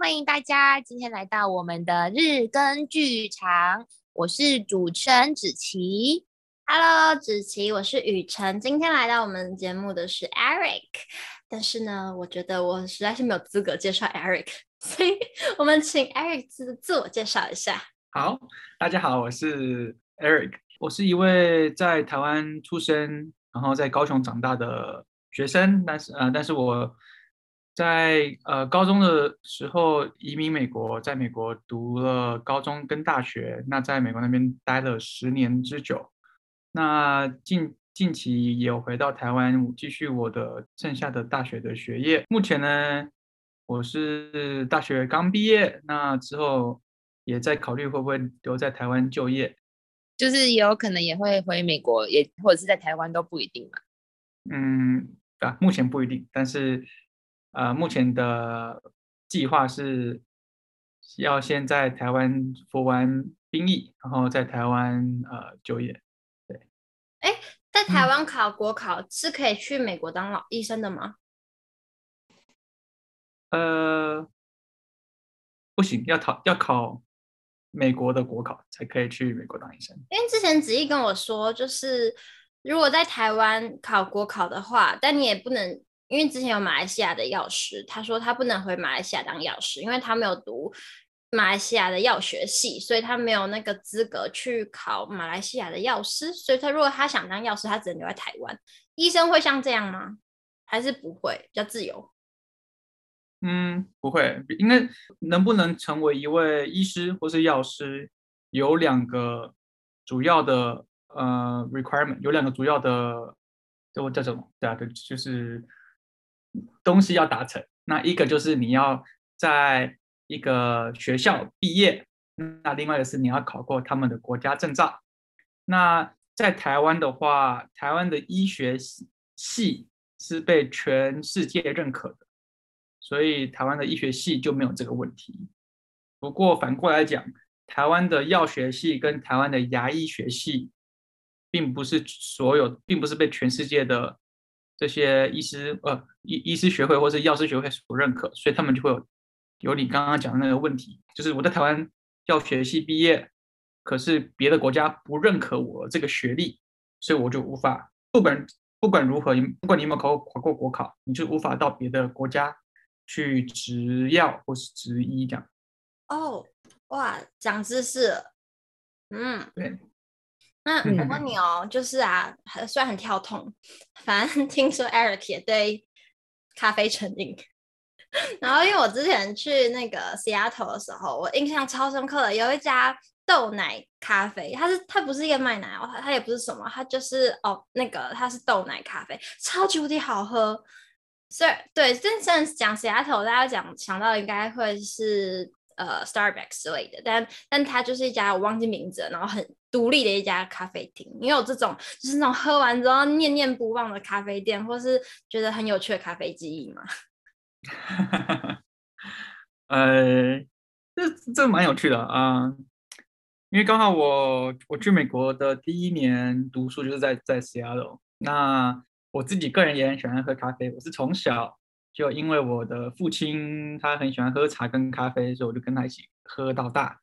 欢迎大家今天来到我们的日更剧场。我是主持人子琪，Hello，子琪，我是雨辰。今天来到我们节目的是 Eric，但是呢，我觉得我实在是没有资格介绍 Eric，所以我们请 Eric 自自我介绍一下。好，大家好，我是 Eric，我是一位在台湾出生，然后在高雄长大的学生，但是呃，但是我。在呃高中的时候移民美国，在美国读了高中跟大学，那在美国那边待了十年之久。那近近期也有回到台湾继续我的剩下的大学的学业。目前呢，我是大学刚毕业，那之后也在考虑会不会留在台湾就业，就是也有可能也会回美国，也或者是在台湾都不一定嘛。嗯，啊，目前不一定，但是。呃，目前的计划是要先在台湾服完兵役，然后在台湾呃就业。对，哎，在台湾考国考是可以去美国当老医生的吗？呃，不行，要考要考美国的国考才可以去美国当医生。因为之前子毅跟我说，就是如果在台湾考国考的话，但你也不能。因为之前有马来西亚的药师，他说他不能回马来西亚当药师，因为他没有读马来西亚的药学系，所以他没有那个资格去考马来西亚的药师。所以他如果他想当药师，他只能留在台湾。医生会像这样吗？还是不会比较自由？嗯，不会。因为能不能成为一位医师或是药师，有两个主要的呃 requirement，有两个主要的，就叫什么？对啊，对，就是。东西要达成，那一个就是你要在一个学校毕业，那另外一个是你要考过他们的国家证照。那在台湾的话，台湾的医学系是被全世界认可的，所以台湾的医学系就没有这个问题。不过反过来讲，台湾的药学系跟台湾的牙医学系，并不是所有，并不是被全世界的。这些医师呃医医师学会或是药师学会所认可，所以他们就会有有你刚刚讲的那个问题，就是我在台湾药学系毕业，可是别的国家不认可我这个学历，所以我就无法不管不管如何，不管你有没有考过考过国考，你就无法到别的国家去执药或是执医这样。哦，哇，长知识了，嗯，对。那我问你哦，就是啊，虽然很跳痛，反正 听说 Eric 也对咖啡成瘾。然后因为我之前去那个 Seattle 的时候，我印象超深刻的，有一家豆奶咖啡，它是它不是一个卖奶哦，它它也不是什么，它就是哦那个它是豆奶咖啡，超级无敌好喝。所以对，真正讲 Seattle，大家讲想到应该会是。呃，Starbucks 之类的，但但它就是一家我忘记名字了，然后很独立的一家咖啡厅。你有这种就是那种喝完之后念念不忘的咖啡店，或是觉得很有趣的咖啡记忆吗？呃，这这蛮有趣的啊，因为刚好我我去美国的第一年读书就是在在 Seattle，那我自己个人也很喜欢喝咖啡，我是从小。就因为我的父亲他很喜欢喝茶跟咖啡，所以我就跟他一起喝到大。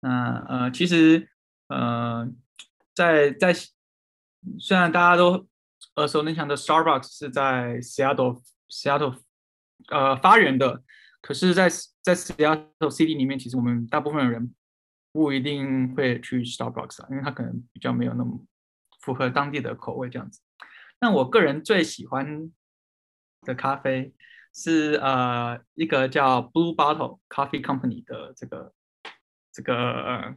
那呃，其实呃，在在虽然大家都耳熟能详的 Starbucks 是在 Seattle Seattle 呃发源的，可是在，在 Seattle City 里面，其实我们大部分的人不一定会去 Starbucks 啊，因为它可能比较没有那么符合当地的口味这样子。那我个人最喜欢。的咖啡是呃一个叫 Blue Bottle Coffee Company 的这个这个、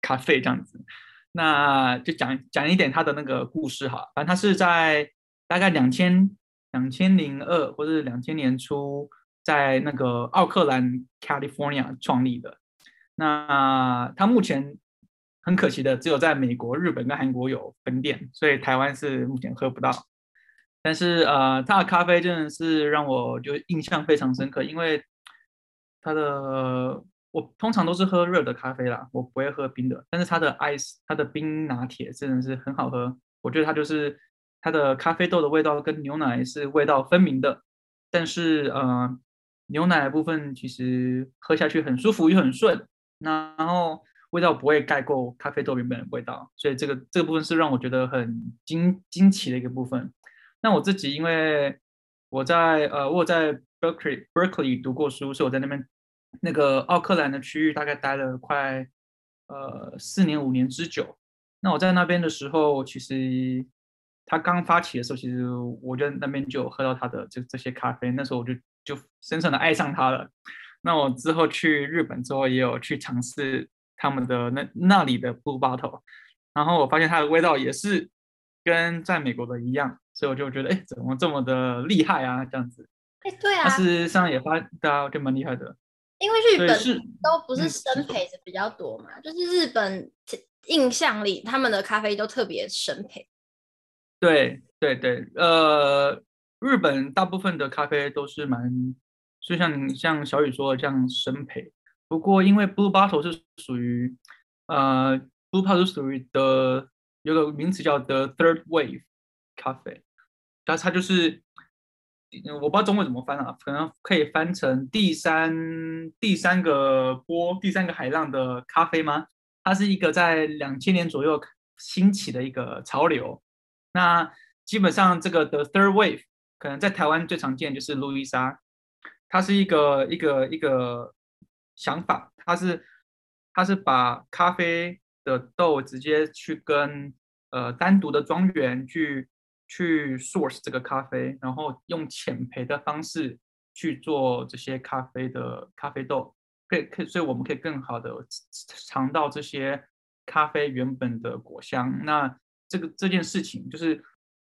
咖啡这样子，那就讲讲一点它的那个故事哈。反正它是在大概两千两千零二或者两千年初，在那个奥克兰 California 创立的。那它目前很可惜的只有在美国、日本跟韩国有分店，所以台湾是目前喝不到。但是呃，它的咖啡真的是让我就印象非常深刻，因为它的我通常都是喝热的咖啡啦，我不会喝冰的。但是它的 ice，它的冰拿铁真的是很好喝。我觉得它就是它的咖啡豆的味道跟牛奶是味道分明的，但是呃，牛奶的部分其实喝下去很舒服又很顺，那然后味道不会盖过咖啡豆原本的味道，所以这个这个部分是让我觉得很惊惊奇的一个部分。那我自己因为我在呃我在 Berkeley Berkeley 读过书，所以我在那边那个奥克兰的区域大概待了快呃四年五年之久。那我在那边的时候，其实他刚发起的时候，其实我在那边就有喝到他的这这些咖啡，那时候我就就深深的爱上他了。那我之后去日本之后，也有去尝试他们的那那里的 Blue Bottle，然后我发现它的味道也是跟在美国的一样，所以我就觉得，哎，怎么这么的厉害啊？这样子，哎，对啊，事实上也发，大家就蛮厉害的。因为日本都不是生培的比较多嘛，就是日本。印象里，他们的咖啡都特别生培。对对对，呃，日本大部分的咖啡都是蛮，就像像小雨说的这样生培。不过因为 Blue Bottle 是属于，呃，Blue Bottle 是属于的，有个名词叫 The Third Wave 咖啡，它它就是，我不知道中文怎么翻啊，可能可以翻成第三第三个波、第三个海浪的咖啡吗？它是一个在两千年左右兴起的一个潮流。那基本上这个 The third wave 可能在台湾最常见就是路易莎，它是一个一个一个想法，它是它是把咖啡的豆直接去跟呃单独的庄园去去 source 这个咖啡，然后用浅焙的方式去做这些咖啡的咖啡豆。可以，可以，所以我们可以更好的尝到这些咖啡原本的果香。那这个这件事情就是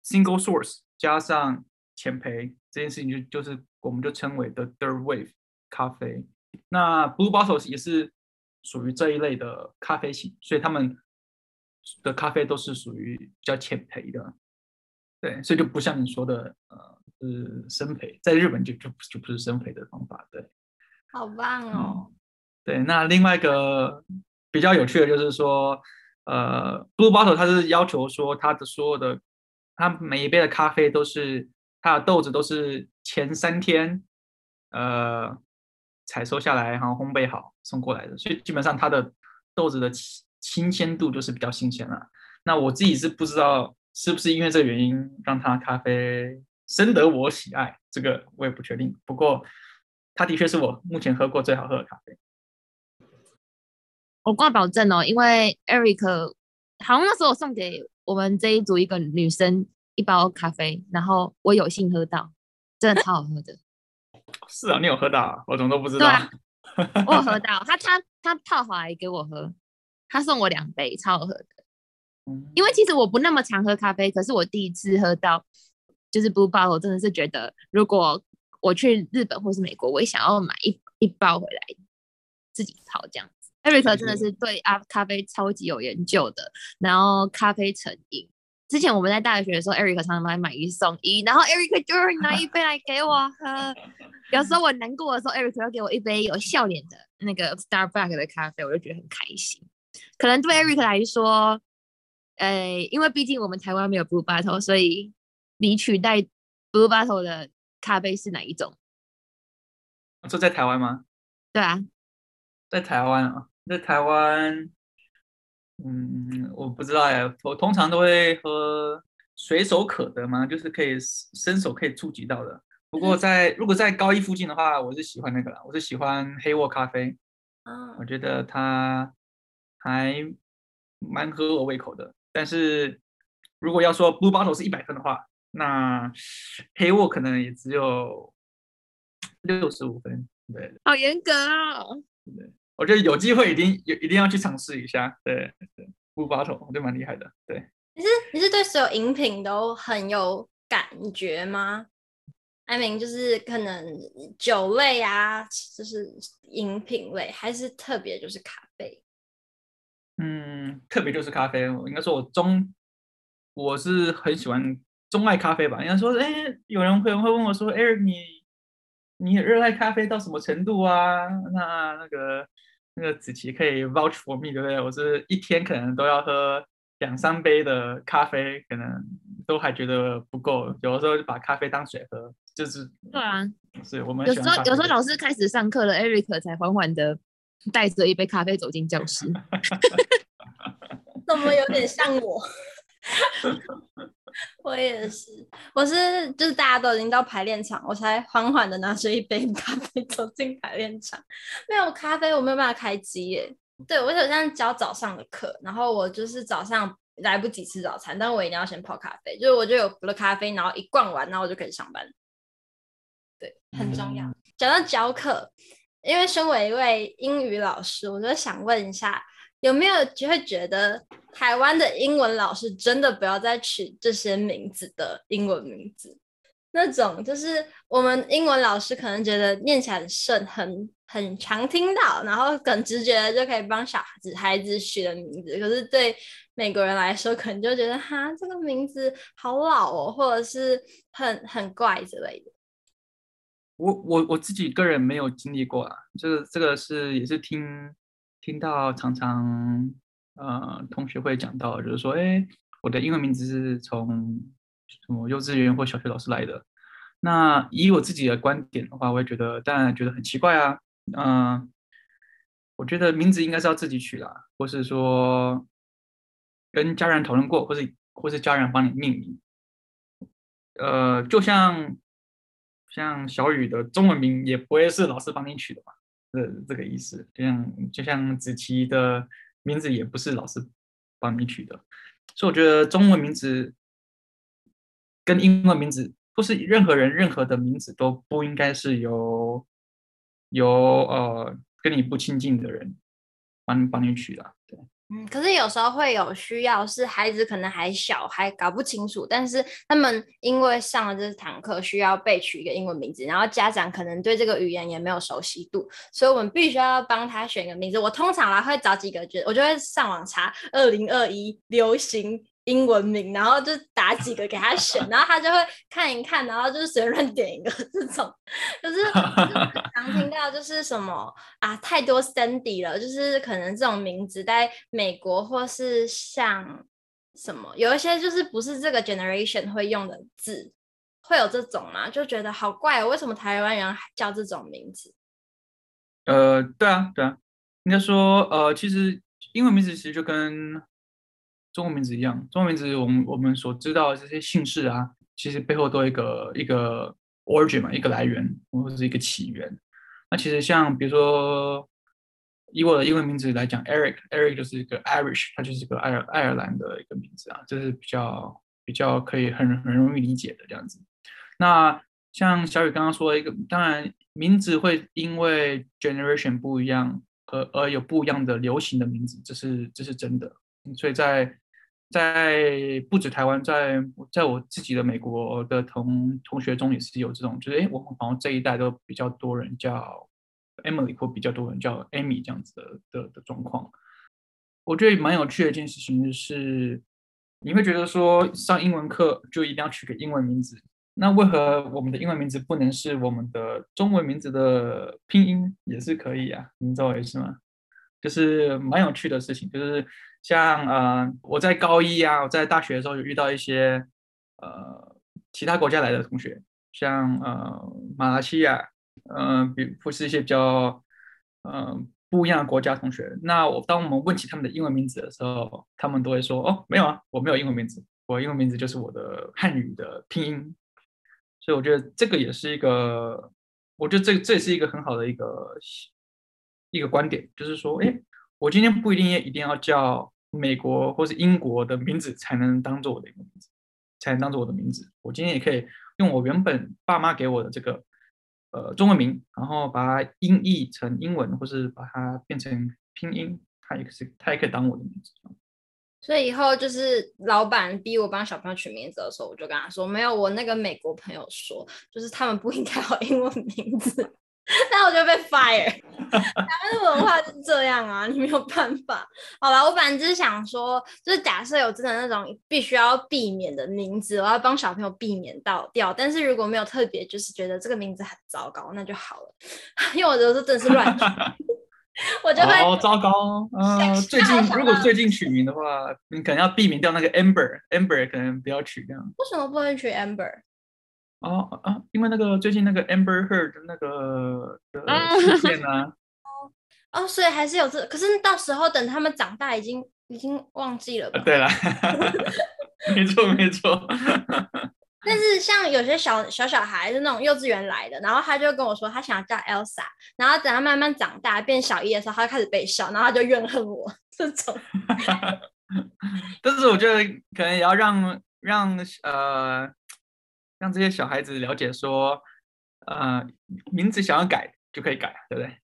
single source 加上浅焙这件事情就，就是我们就称为 the third wave 咖啡。那 Blue Bottles 也是属于这一类的咖啡型，所以他们的咖啡都是属于比较浅焙的。对，所以就不像你说的，呃，是生培，在日本就就就不是生培的方法，对。好棒哦！对，那另外一个比较有趣的就是说，呃，Blue Bottle 它是要求说，它的所有的，它每一杯的咖啡都是它的豆子都是前三天，呃，采收下来，然后烘焙好送过来的，所以基本上它的豆子的新鲜度就是比较新鲜了。那我自己是不知道是不是因为这个原因让他咖啡深得我喜爱，这个我也不确定。不过。它的确是我目前喝过最好喝的咖啡。我挂保证哦，因为 Eric 好像那时候我送给我们这一组一个女生一包咖啡，然后我有幸喝到，真的超好喝的。是啊，你有喝到啊？我怎么都不知道。对啊，我有喝到，他他他泡好来给我喝，他送我两杯，超好喝的。因为其实我不那么常喝咖啡，可是我第一次喝到就是 Blue Bottle，我真的是觉得如果。我去日本或是美国，我也想要买一一包回来自己泡这样子。Eric 真的是对啊咖啡超级有研究的，然后咖啡成瘾。之前我们在大学的时候，Eric 常常买买一送一，然后 Eric 就会拿一杯来给我喝。有时候我难过的时候，Eric 要给我一杯有笑脸的那个 Starbucks 的咖啡，我就觉得很开心。可能对 Eric 来说，呃，因为毕竟我们台湾没有 Blue Bottle，所以你取代 Blue Bottle 的。咖啡是哪一种？说在台湾吗？对啊，在台湾啊，在台湾，嗯，我不知道哎。我通常都会喝随手可得嘛，就是可以伸手可以触及到的。不过在如果在高一附近的话，我是喜欢那个啦，我是喜欢黑沃咖啡。嗯，我觉得它还蛮合我胃口的。但是如果要说 Blue Bottle 是一百分的话，那黑沃可能也只有六十五分，对，好严格哦。对，我觉得有机会一定有一定要去尝试一下。对对，Blue Bottle 我觉得蛮厉害的。对，你是你是对所有饮品都很有感觉吗？I mean，就是可能酒类啊，就是饮品类，还是特别就是咖啡？嗯，特别就是咖啡。我应该说我中我是很喜欢。钟爱咖啡吧，应该说，哎，有人会会问我说，Eric，你你热爱咖啡到什么程度啊？那那个那个子琪可以 vouch for me，对不对？我是一天可能都要喝两三杯的咖啡，可能都还觉得不够，有的时候就把咖啡当水喝。就是对啊，是我们有时候有时候老师开始上课了，Eric 才缓缓的带着一杯咖啡走进教室。怎么有点像我？我也是，我是就是大家都已经到排练场，我才缓缓的拿着一杯咖啡走进排练场。没有咖啡，我没有办法开机耶。对，我好像教早上的课，然后我就是早上来不及吃早餐，但我一定要先泡咖啡，就是我就有了咖啡，然后一灌完，然后我就可以上班。对，很重要。讲到教课，因为身为一位英语老师，我就想问一下。有没有就会觉得台湾的英文老师真的不要再取这些名字的英文名字？那种就是我们英文老师可能觉得念起来很顺，很很常听到，然后很直觉的就可以帮小孩子孩子取的名字。可是对美国人来说，可能就觉得哈这个名字好老哦，或者是很很怪之类的。我我我自己个人没有经历过啊，这个这个是也是听。听到常常呃同学会讲到，就是说，哎，我的英文名字是从什么幼稚园或小学老师来的。那以我自己的观点的话，我也觉得当然觉得很奇怪啊。嗯、我觉得名字应该是要自己取啦，或是说跟家人讨论过，或是或是家人帮你命名。呃，就像像小雨的中文名也不会是老师帮你取的吧。这这个意思，就像就像子琪的名字也不是老师帮你取的，所以我觉得中文名字跟英文名字，不是任何人任何的名字都不应该是由由呃跟你不亲近的人帮帮你取的，对。嗯，可是有时候会有需要，是孩子可能还小，还搞不清楚，但是他们因为上了这堂课，需要被取一个英文名字，然后家长可能对这个语言也没有熟悉度，所以我们必须要帮他选一个名字。我通常来会找几个，就我就会上网查二零二一流行。英文名，然后就打几个给他选，然后他就会看一看，然后就是随便乱点一个这种，就是，常听到就是什么啊，太多 Sandy 了，就是可能这种名字在美国或是像什么，有一些就是不是这个 generation 会用的字，会有这种吗？就觉得好怪哦，为什么台湾人叫这种名字？呃，对啊，对啊，应该说呃，其实英文名字其实就跟。中文名字一样，中文名字我们我们所知道的这些姓氏啊，其实背后都有一个一个 origin 嘛，一个来源或者是一个起源。那其实像比如说以我的英文名字来讲，Eric，Eric 就是一个 Irish，它就是一个爱尔爱尔兰的一个名字啊，这是比较比较可以很很容易理解的这样子。那像小雨刚刚说的一个，当然名字会因为 generation 不一样而而有不一样的流行的名字，这是这是真的。所以在在不止台湾，在在我自己的美国的同同学中也是有这种，就是哎，我们好像这一代都比较多人叫 Emily 或比较多人叫 Amy 这样子的的的状况。我觉得蛮有趣的一件事情是，你会觉得说上英文课就一定要取个英文名字，那为何我们的英文名字不能是我们的中文名字的拼音也是可以啊？你知道我意思吗？就是蛮有趣的事情，就是。像呃，我在高一啊，我在大学的时候有遇到一些呃其他国家来的同学，像呃马来西亚，嗯、呃，比或是一些比较嗯、不一样的国家同学。那我当我们问起他们的英文名字的时候，他们都会说哦，没有啊，我没有英文名字，我英文名字就是我的汉语的拼音。所以我觉得这个也是一个，我觉得这这也是一个很好的一个一个观点，就是说，哎，我今天不一定一定要叫。美国或是英国的名字才能当做我的一个名字，才能当做我的名字。我今天也可以用我原本爸妈给我的这个呃中文名，然后把它音译成英文，或是把它变成拼音，它也是它也可以当我的名字。所以以后就是老板逼我帮小朋友取名字的时候，我就跟他说：没有，我那个美国朋友说，就是他们不应该有英文名字。那我就被 fire。台湾的文化是这样啊，你没有办法。好了，我反正只是想说，就是假设有真的那种必须要避免的名字，我要帮小朋友避免到掉。但是如果没有特别，就是觉得这个名字很糟糕，那就好了。因为我觉得这真是乱取，我就会哦糟糕。嗯、呃，最近如果最近取名的话，你可能要避免掉那个 Amber，Amber 可能不要取这样。为什么不能取 Amber？哦啊，因为那个最近那个 Amber Heard 的那个的 事件啊。哦，哦所以还是有这，可是到时候等他们长大，已经已经忘记了吧？对了，没错没错。但是像有些小小小孩是那种幼稚园来的，然后他就跟我说他想要叫 Elsa，然后等他慢慢长大变小一的时候，他就开始被笑，然后他就怨恨我这种。但是我觉得可能也要让让呃让这些小孩子了解说，呃名字想要改就可以改，对不对？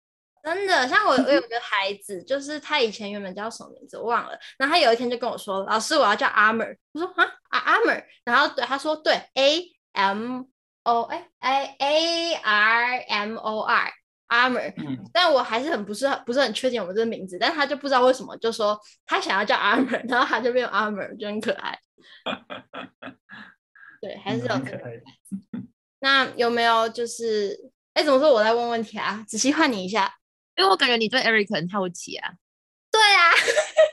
真的，像我，我有个 孩子，就是他以前原本叫什么名字我忘了，然后他有一天就跟我说：“老师，我要叫 Armor。”我说：“啊啊，Armor。”然后对他说：“对，A M O 哎哎 A R M O R Armor。”嗯，但我还是很不是不是很确定我们这个名字，但他就不知道为什么就说他想要叫 Armor，然后他就变 Armor，就很可爱。对，还是有可爱。那有没有就是哎，怎么说？我来问问题啊，仔细换你一下。因为我感觉你对 Eric 很好奇啊，对啊，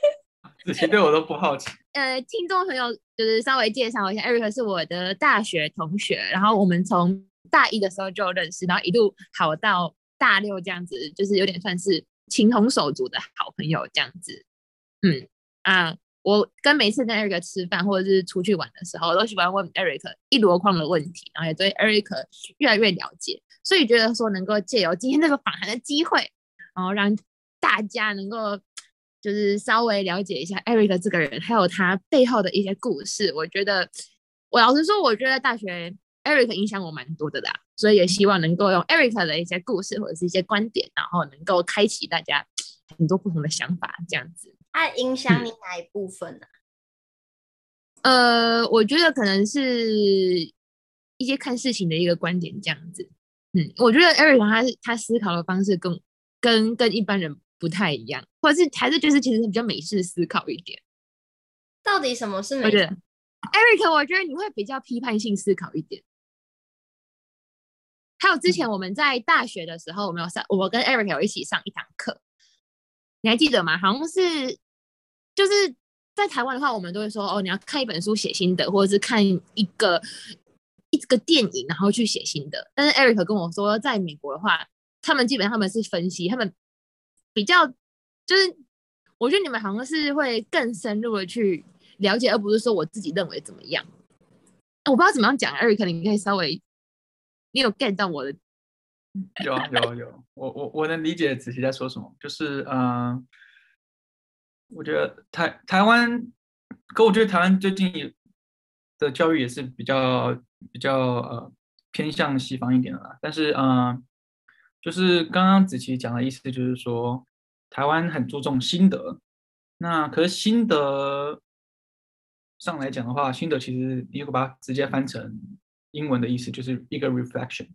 这些对我都不好奇。呃，听众朋友就是稍微介绍一下，Eric 是我的大学同学，然后我们从大一的时候就认识，然后一路好到大六这样子，就是有点算是情同手足的好朋友这样子。嗯啊，我跟每次跟 Eric 吃饭或者是出去玩的时候，我都喜欢问 Eric 一箩筐的问题，然后也对 Eric 越来越了解，所以觉得说能够借由今天这个访谈的机会。然后让大家能够就是稍微了解一下 Eric 这个人，还有他背后的一些故事。我觉得，我老实说，我觉得大学 Eric 影响我蛮多的啦，所以也希望能够用 Eric 的一些故事或者是一些观点，然后能够开启大家很多不同的想法，这样子。他影响你哪一部分呢？嗯？呃，我觉得可能是一些看事情的一个观点，这样子。嗯，我觉得 Eric 他他思考的方式跟。跟跟一般人不太一样，或者是还是就是其实比较美式思考一点。到底什么是美式？Eric，我觉得你会比较批判性思考一点。还有之前我们在大学的时候，我们有上，我跟 Eric 有一起上一堂课，你还记得吗？好像是就是在台湾的话，我们都会说哦，你要看一本书写心得，或者是看一个一个电影然后去写心得。但是 Eric 跟我说，在美国的话。他们基本上他们是分析，他们比较就是，我觉得你们好像是会更深入的去了解，而不是说我自己认为怎么样。我不知道怎么样讲，Eric，你可以稍微，你有 get 到我的？有啊有有，我我我能理解子琪在说什么，就是嗯、我觉得台台湾，可我觉得台湾最近的教育也是比较比较呃偏向西方一点的啦，但是嗯。就是刚刚子琪讲的意思，就是说台湾很注重心得。那可是心得上来讲的话，心得其实你如果把它直接翻成英文的意思，就是一个 reflection。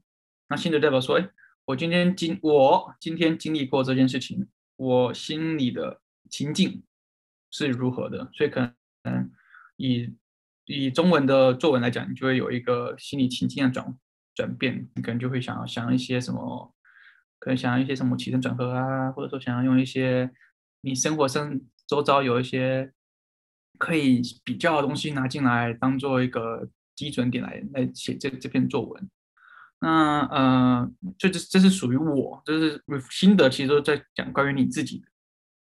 那心得代表说，哎，我今天经我今天经历过这件事情，我心里的情境是如何的。所以可能以以中文的作文来讲，你就会有一个心理情境的转转变，你可能就会想要想一些什么。可能想要一些什么起承转合啊，或者说想要用一些你生活生周遭有一些可以比较的东西拿进来，当做一个基准点来来写这这篇作文。那呃，这这这是属于我，就是心得，其实都在讲关于你自己的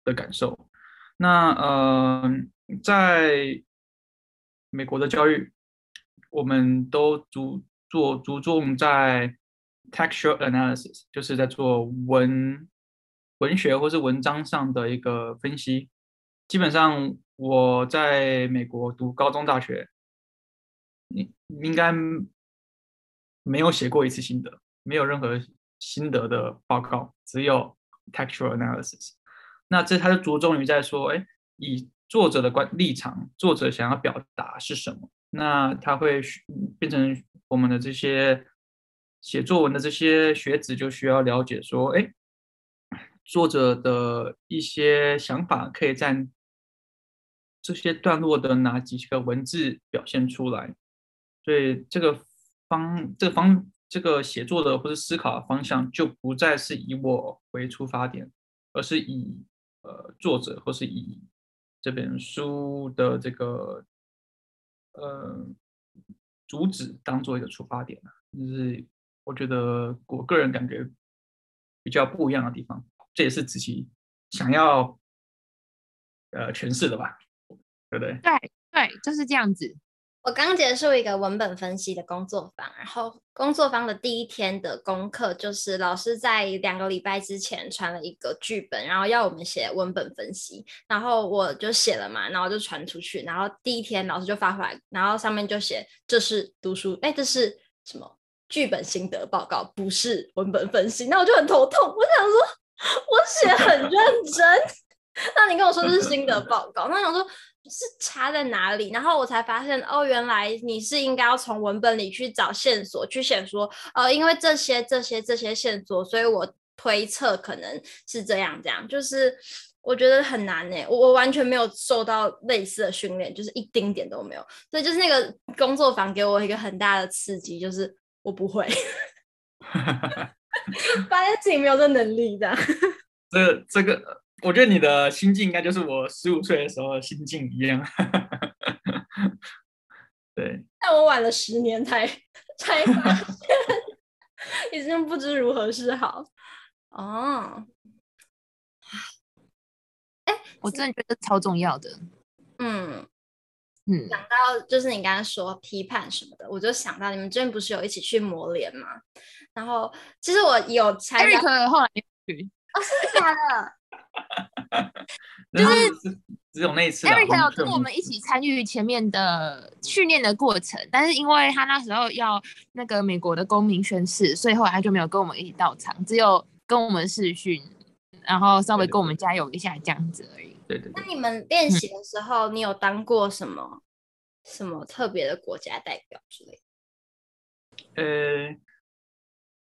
的感受。那呃，在美国的教育，我们都注做注重在。Textual analysis 就是在做文文学或是文章上的一个分析。基本上我在美国读高中、大学，你应该没有写过一次心得，没有任何心得的报告，只有 textual analysis。那这他就着重于在说，哎，以作者的观立场，作者想要表达是什么？那他会变成我们的这些。写作文的这些学子就需要了解说，哎，作者的一些想法可以在这些段落的哪几个文字表现出来。所以这个方，这个方，这个写作的或者思考的方向就不再是以我为出发点，而是以呃作者或是以这本书的这个呃主旨当做一个出发点，就是我觉得我个人感觉比较不一样的地方，这也是子琪想要呃诠释的吧，对不对？对对，就是这样子。我刚结束一个文本分析的工作坊，然后工作坊的第一天的功课就是老师在两个礼拜之前传了一个剧本，然后要我们写文本分析，然后我就写了嘛，然后就传出去，然后第一天老师就发回来，然后上面就写这是读书，哎，这是什么剧本心得报告，不是文本分析，那我就很头痛，我想说 我写很认真，那你跟我说这是心得报告，那我想说。是差在哪里？然后我才发现，哦，原来你是应该要从文本里去找线索，去写说，呃，因为这些、这些、这些线索，所以我推测可能是这样，这样。就是我觉得很难呢，我我完全没有受到类似的训练，就是一丁点都没有。所以就是那个工作坊给我一个很大的刺激，就是我不会，发现自己没有这能力的。这这个。我觉得你的心境应该就是我十五岁的时候的心境一样，对。但我晚了十年才才发现，已经不知如何是好。哦，哎、欸，我真的觉得超重要的。嗯嗯，想到就是你刚刚说批判什么的，我就想到你们之前不是有一起去模联吗？然后其实我有参加，Eric 后来。哦，是假的。就是只有那一次，Eric 有跟我们一起参与前面的训练的过程，但是因为他那时候要那个美国的公民宣誓，所以后来他就没有跟我们一起到场，只有跟我们试训，然后稍微跟我们加油一下这样子而已。对对，对。那你们练习的时候，你有当过什么、嗯、什么特别的国家代表之类的？呃，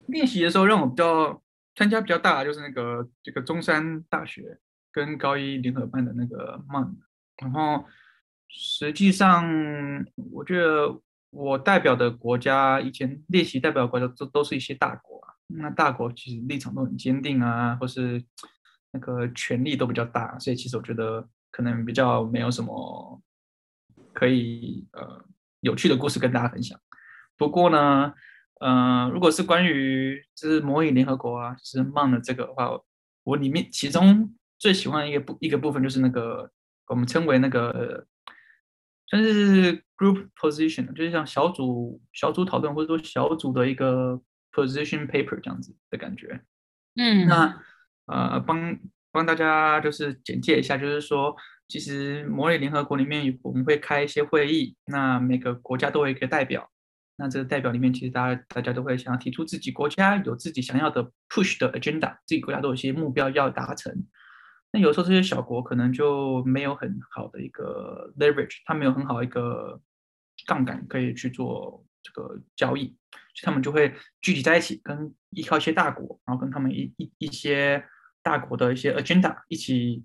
练习的时候让我比较。参加比较大就是那个这个中山大学跟高一联合办的那个 MUN，然后实际上我觉得我代表的国家以前练习代表国家都都是一些大国啊，那大国其实立场都很坚定啊，或是那个权力都比较大，所以其实我觉得可能比较没有什么可以呃有趣的故事跟大家分享。不过呢。嗯、呃，如果是关于就是模拟联合国啊，就是 MUN 的这个的话，我里面其中最喜欢的一个部一个部分就是那个我们称为那个算是 group position，就是像小组小组讨论或者说小组的一个 position paper 这样子的感觉。嗯，那呃帮帮大家就是简介一下，就是说其实模拟联合国里面我们会开一些会议，那每个国家都有一个代表。那这个代表里面，其实大家大家都会想要提出自己国家有自己想要的 push 的 agenda，自己国家都有一些目标要达成。那有时候这些小国可能就没有很好的一个 leverage，他没有很好的一个杠杆可以去做这个交易，所以他们就会聚集在一起，跟依靠一些大国，然后跟他们一一一些大国的一些 agenda 一起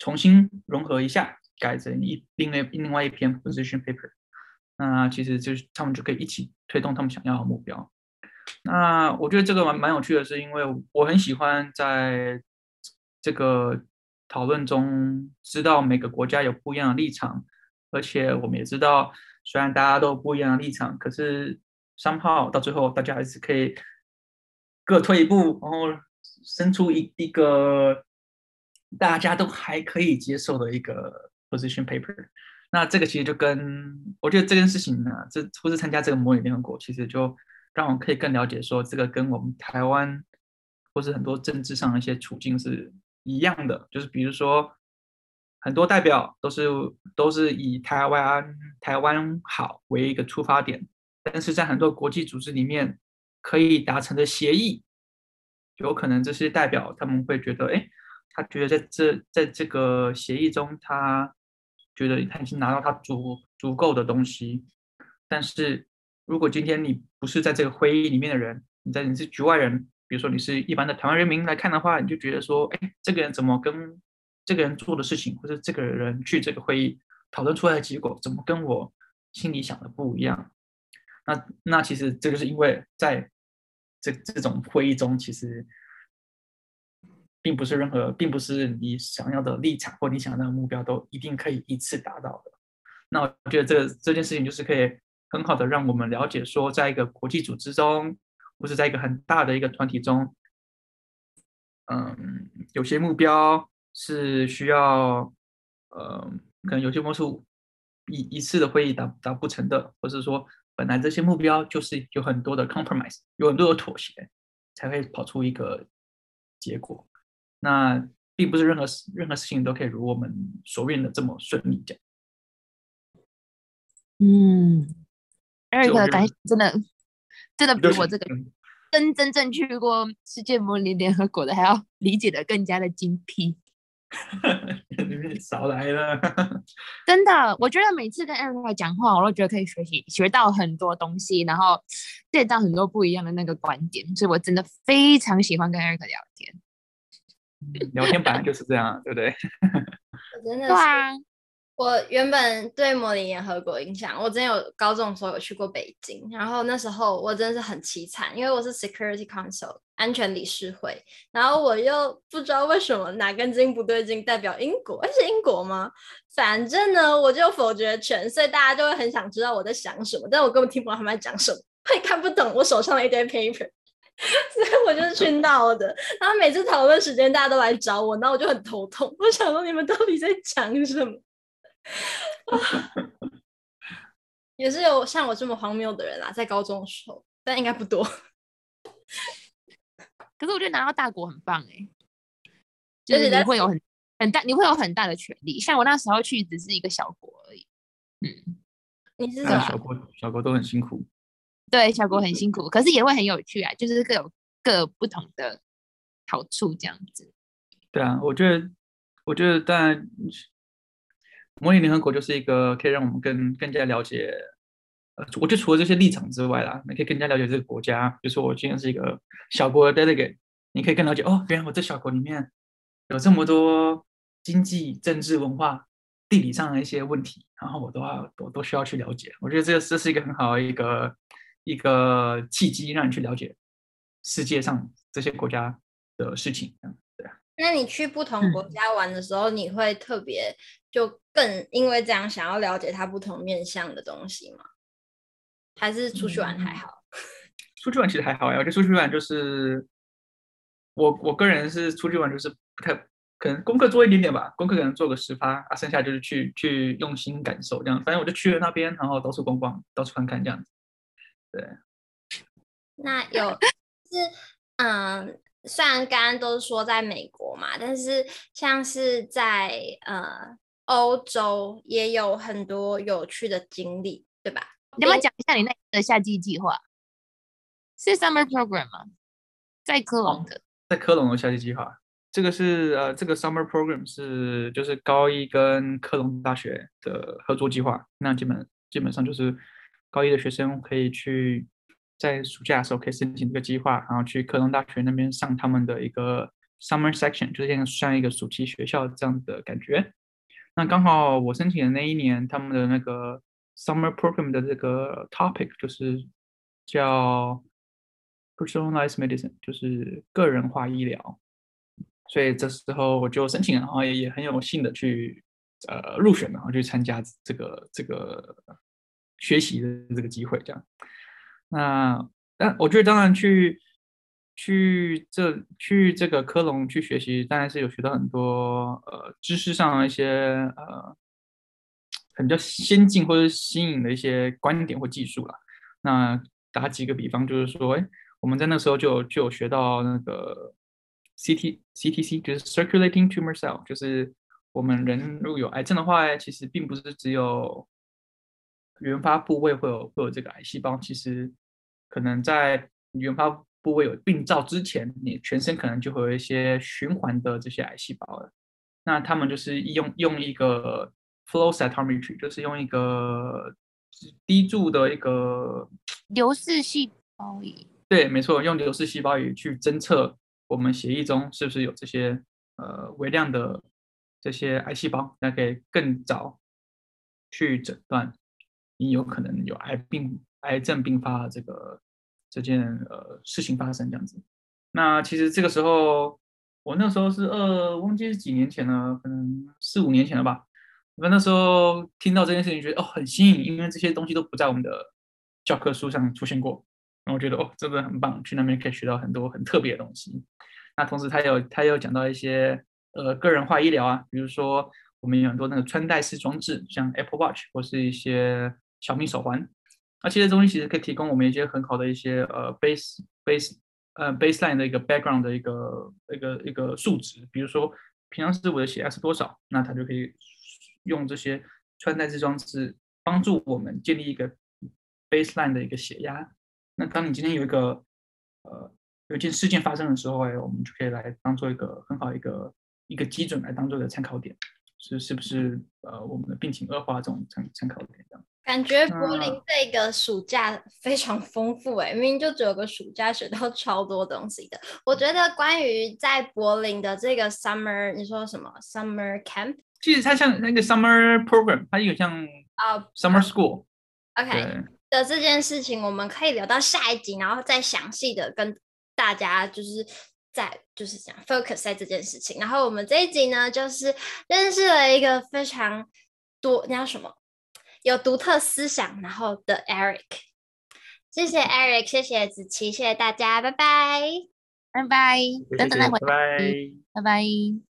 重新融合一下，改成一另外另外一篇 position paper。那其实就是他们就可以一起推动他们想要的目标。那我觉得这个蛮蛮有趣的，是因为我很喜欢在这个讨论中知道每个国家有不一样的立场，而且我们也知道，虽然大家都有不一样的立场，可是 somehow 到最后大家还是可以各退一步，然后生出一一个大家都还可以接受的一个 position paper。那这个其实就跟我觉得这件事情呢，这或是参加这个模拟联合国，其实就让我可以更了解说，这个跟我们台湾或是很多政治上的一些处境是一样的。就是比如说，很多代表都是都是以台湾台湾好为一个出发点，但是在很多国际组织里面可以达成的协议，有可能这些代表他们会觉得，哎，他觉得在这在这个协议中他。觉得他已经拿到他足足够的东西，但是如果今天你不是在这个会议里面的人，你在你是局外人，比如说你是一般的台湾人民来看的话，你就觉得说，哎，这个人怎么跟这个人做的事情，或者这个人去这个会议讨论出来的结果，怎么跟我心里想的不一样？那那其实这就是因为在这这种会议中，其实。并不是任何，并不是你想要的立场或你想要的目标都一定可以一次达到的。那我觉得这这件事情就是可以很好的让我们了解说，在一个国际组织中，或是在一个很大的一个团体中，嗯，有些目标是需要，呃，可能有些目标一一次的会议达达不成的，或是说本来这些目标就是有很多的 compromise，有很多的妥协，才会跑出一个结果。那并不是任何事任何事情都可以如我们所愿的这么顺利这样。嗯，Eric 感觉真的真的比我这个真真正去过世界模拟联合国的还要理解的更加的精辟。少来了，真的，我觉得每次跟 Eric 讲话，我都觉得可以学习学到很多东西，然后见到很多不一样的那个观点，所以我真的非常喜欢跟 Eric 聊天。聊天本来就是这样，对不对？我真的是。啊。我原本对模拟联合国印象，我之前有高中的时候有去过北京，然后那时候我真的是很凄惨，因为我是 Security Council 安全理事会，然后我又不知道为什么哪根筋不对劲，代表英国，诶，是英国吗？反正呢，我就否决权，所以大家就会很想知道我在想什么，但我根本听不懂他们在讲什么，会看不懂我手上的一堆 paper，所以我就是去闹的。然后每次讨论时间，大家都来找我，然后我就很头痛，我想说你们到底在讲什么？也是有像我这么荒谬的人啦，在高中的时候，但应该不多。可是我觉得拿到大国很棒哎，就是你会有很很大，你会有很大的权利。像我那时候去只是一个小国而已。嗯，你是小国，小国都很辛苦。对，小国很辛苦，可是也会很有趣啊，就是各有各不同的好处这样子。对啊，我觉得，我觉得当然。模拟联合国就是一个可以让我们更更加了解，呃，我就除了这些立场之外啦，你可以更加了解这个国家。比如说我今天是一个小国的 delegate，你可以更了解哦，原来我这小国里面有这么多经济、政治、文化、地理上的一些问题，然后我都要我都需要去了解。我觉得这这是一个很好的一个一个契机，让你去了解世界上这些国家的事情。对啊。那你去不同国家玩的时候，嗯、你会特别就更因为这样想要了解它不同面向的东西吗？还是出去玩还好？嗯、出去玩其实还好呀，我觉得出去玩就是我我个人是出去玩就是不太可能功课做一点点吧，功课可能做个十趴啊，剩下就是去去用心感受这样。反正我就去了那边，然后到处逛逛，到处看看这样子。对。那有是嗯。虽然刚刚都是说在美国嘛，但是像是在呃欧洲也有很多有趣的经历，对吧？你要不要讲一下你那个夏季计划？是 summer program 吗？在科隆的，在科隆的夏季计划，这个是呃，这个 summer program 是就是高一跟科隆大学的合作计划，那基本基本上就是高一的学生可以去。在暑假的时候可以申请这个计划，然后去科隆大学那边上他们的一个 summer section，就是像像一个暑期学校这样的感觉。那刚好我申请的那一年，他们的那个 summer program 的这个 topic 就是叫 personalized medicine，就是个人化医疗。所以这时候我就申请，然后也也很有幸的去呃入选，然后去参加这个这个学习的这个机会，这样。那，但我觉得当然去去这去这个科隆去学习，当然是有学到很多呃知识上的一些呃很比较先进或者新颖的一些观点或技术了。那打几个比方，就是说，哎，我们在那时候就就有学到那个 CT CTC，就是 circulating tumor cell，就是我们人如果有癌症的话，其实并不是只有原发部位会有会有这个癌细胞，其实。可能在原发部位有病灶之前，你全身可能就会有一些循环的这些癌细胞了。那他们就是用用一个 flow cytometry，就是用一个滴注的一个 流式细胞仪。对，没错，用流式细胞仪去侦测我们血液中是不是有这些呃微量的这些癌细胞，那可以更早去诊断你有可能有癌病。癌症并发这个这件呃事情发生这样子，那其实这个时候我那时候是二忘记是几年前了，可能四五年前了吧。我那时候听到这件事情，觉得哦很新颖，因为这些东西都不在我们的教科书上出现过，然后我觉得哦，真的很棒，去那边可以学到很多很特别的东西。那同时他有他有讲到一些呃个人化医疗啊，比如说我们有很多那个穿戴式装置，像 Apple Watch 或是一些小米手环，那这些东西其实可以提供我们一些很好的一些呃 base base 呃 baseline 的一个 background 的一个一个一个数值，比如说平常是我的血压是多少，那他就可以用这些穿戴式装置帮助我们建立一个 baseline 的一个血压。那当你今天有一个呃有一件事件发生的时候，哎，我们就可以来当做一个很好一个一个基准来当做一个参考点，是是不是呃我们的病情恶化这种参参考点这样？感觉柏林这个暑假非常丰富哎，明明就只有个暑假，学到超多东西的。我觉得关于在柏林的这个 summer，你说什么 summer camp？其实它像那个 summer program，它有像啊 summer school。OK 的这件事情，我们可以留到下一集，然后再详细的跟大家就是在就是讲 focus 在这件事情。然后我们这一集呢，就是认识了一个非常多，你叫什么？有独特思想，然后的 Eric，谢谢 Eric，谢谢子琪，谢谢大家，拜拜，拜拜，等等再回，拜拜，拜拜。